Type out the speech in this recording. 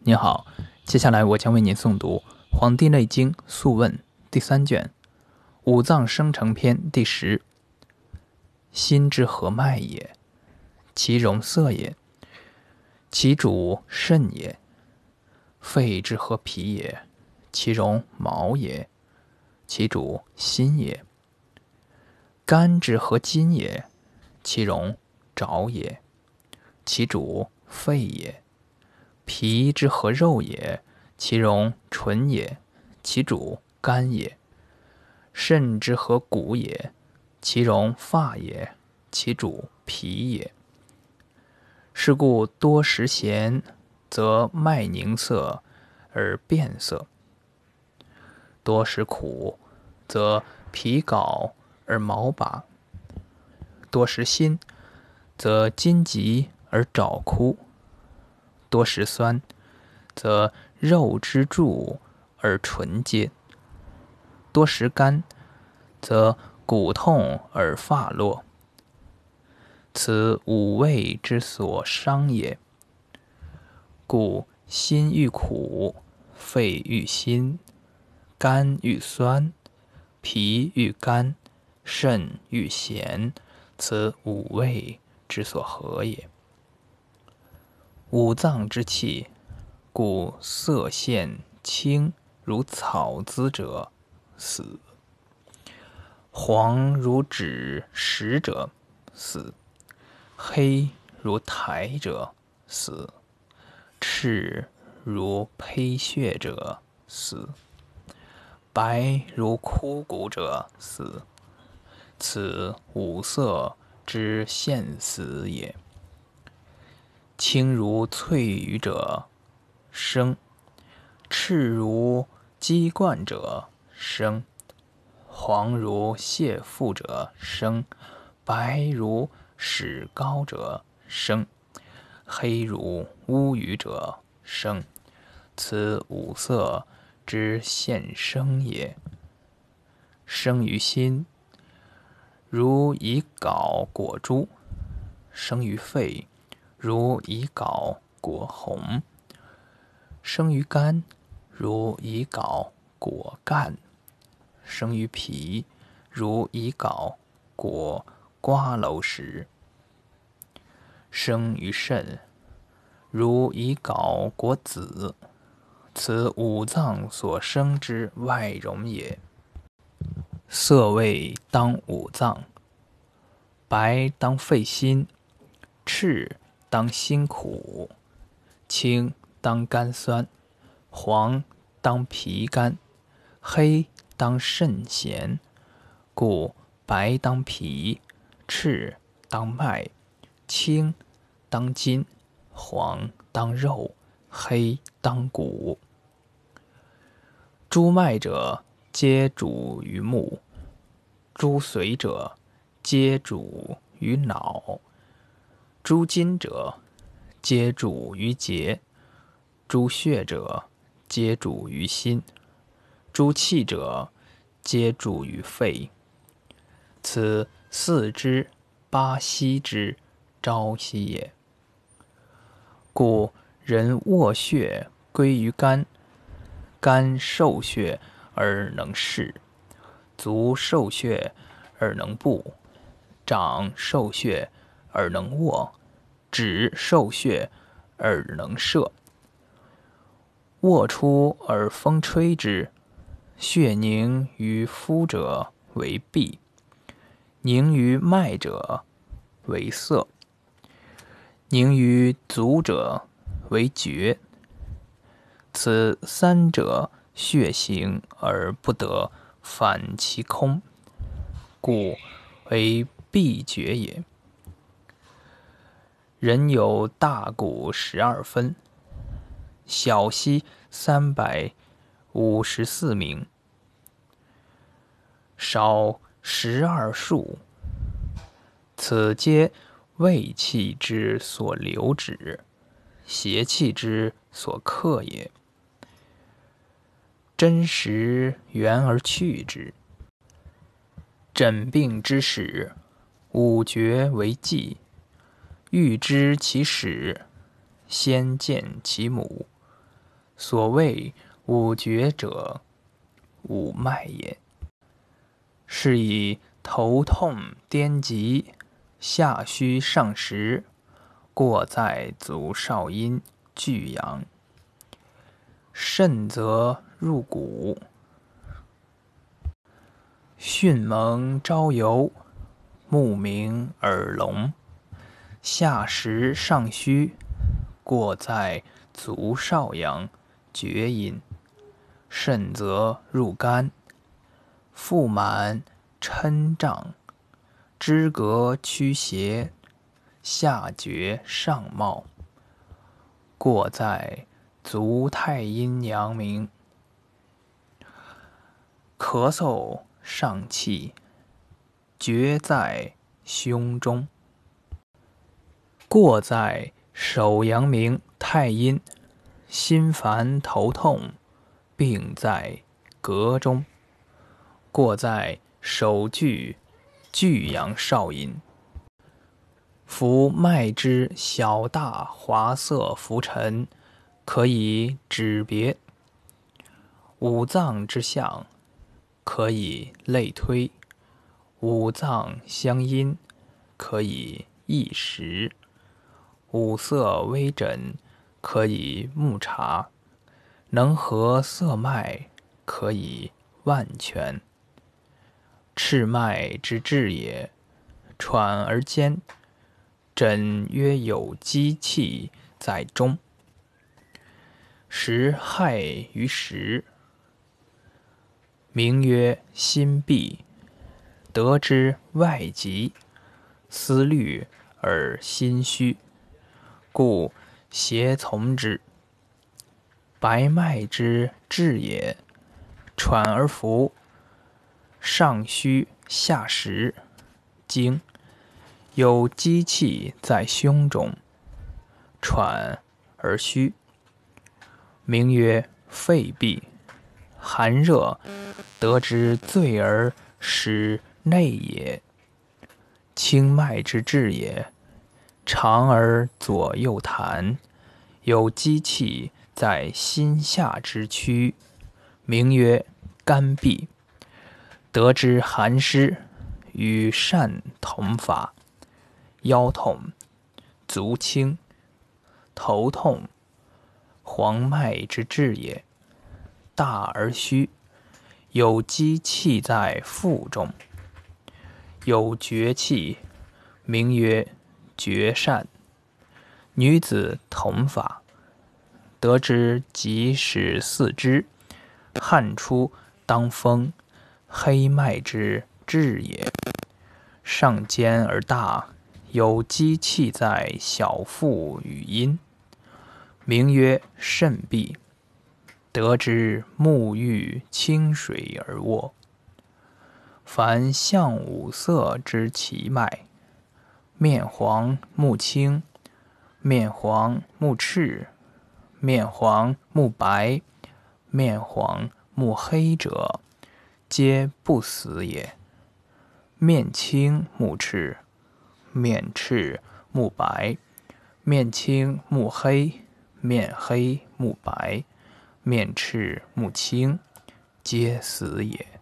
您好，接下来我将为您诵读《黄帝内经·素问》第三卷《五脏生成篇》第十。心之合脉也，其容色也；其主肾也。肺之合脾也，其容毛也；其主心也。肝之合筋也，其容爪也；其主肺也。脾之合肉也，其容唇也，其主肝也；肾之合骨也，其容发也，其主脾也。是故多食咸，则脉凝涩而变色；多食苦，则皮槁而毛拔；多食辛，则筋急而爪枯。多食酸，则肉之助而唇结；多食甘，则骨痛而发落。此五味之所伤也。故心欲苦，肺欲辛，肝欲酸，脾欲甘，肾欲咸，此五味之所合也。五脏之气，故色现青如草滋者死；黄如纸实者死；黑如苔者死；赤如胚血者死；白如枯骨者死。此五色之现死也。青如翠羽者生，赤如鸡冠者生，黄如蟹腹者生，白如史膏者生，黑如乌鱼者生。此五色之现生也。生于心，如以槁裹诸；生于肺。如以槁裹红，生于肝；如以槁裹干，生于脾；如以槁裹瓜蒌实，生于肾；如以槁裹子。此五脏所生之外容也。色味当五脏：白当肺心，赤。当辛苦，青当肝酸，黄当脾甘，黑当肾咸。故白当皮，赤当脉，青当筋，黄当肉，黑当骨。诸脉者，皆主于目；诸髓者，皆主于脑。诸筋者，皆主于节；诸血者，皆主于心；诸气者，皆主于肺。此四肢八息之朝夕也。故人卧血归于肝，肝受血而能视；足受血而能步；掌受血而能握。指受血而能射，卧出而风吹之，血凝于肤者为痹，凝于脉者为涩，凝于足者为厥。此三者血行而不得反其空，故为闭厥也。人有大骨十二分，小溪三百五十四名，少十二数。此皆胃气之所留止，邪气之所克也。真实源而去之。诊病之始，五厥为纪。欲知其始，先见其母。所谓五厥者，五脉也。是以头痛颠急，下虚上实，过在足少阴巨阳。肾则入骨，迅蒙朝游，目明耳聋。下实上虚，过在足少阳厥阴。肾则入肝。腹满嗔胀，肢膈屈斜，下厥上冒，过在足太阴阳明。咳嗽上气，厥在胸中，过在手阳明太阴。心烦头痛，病在膈中。过在手巨巨阳少阴，夫脉之小大滑涩浮沉，可以指别；五脏之象，可以类推；五脏相因，可以异时；五色微诊，可以目察；能合色脉，可以万全。赤脉之治也，喘而坚，诊曰有积气在中，实害于实，名曰心闭。得之外疾，思虑而心虚，故邪从之。白脉之至也，喘而浮。上虚下实，经有积气在胸中，喘而虚，名曰肺痹。寒热得之醉而使内也。清脉之至也，长而左右弹，有积气在心下之区，名曰肝痹。得之寒湿，与善同法。腰痛、足轻、头痛，黄脉之治也。大而虚，有积气在腹中，有绝气，名曰绝善。女子同法。得之即使四肢，汗出当风。黑脉之至也，上尖而大，有积气在小腹与阴，名曰肾痹。得之沐浴清水而卧。凡象五色之奇脉，面黄目青，面黄目赤，面黄目白，面黄目黑者。皆不死也。面青目赤，面赤目白，面青目黑，面黑目白，面赤目青，皆死也。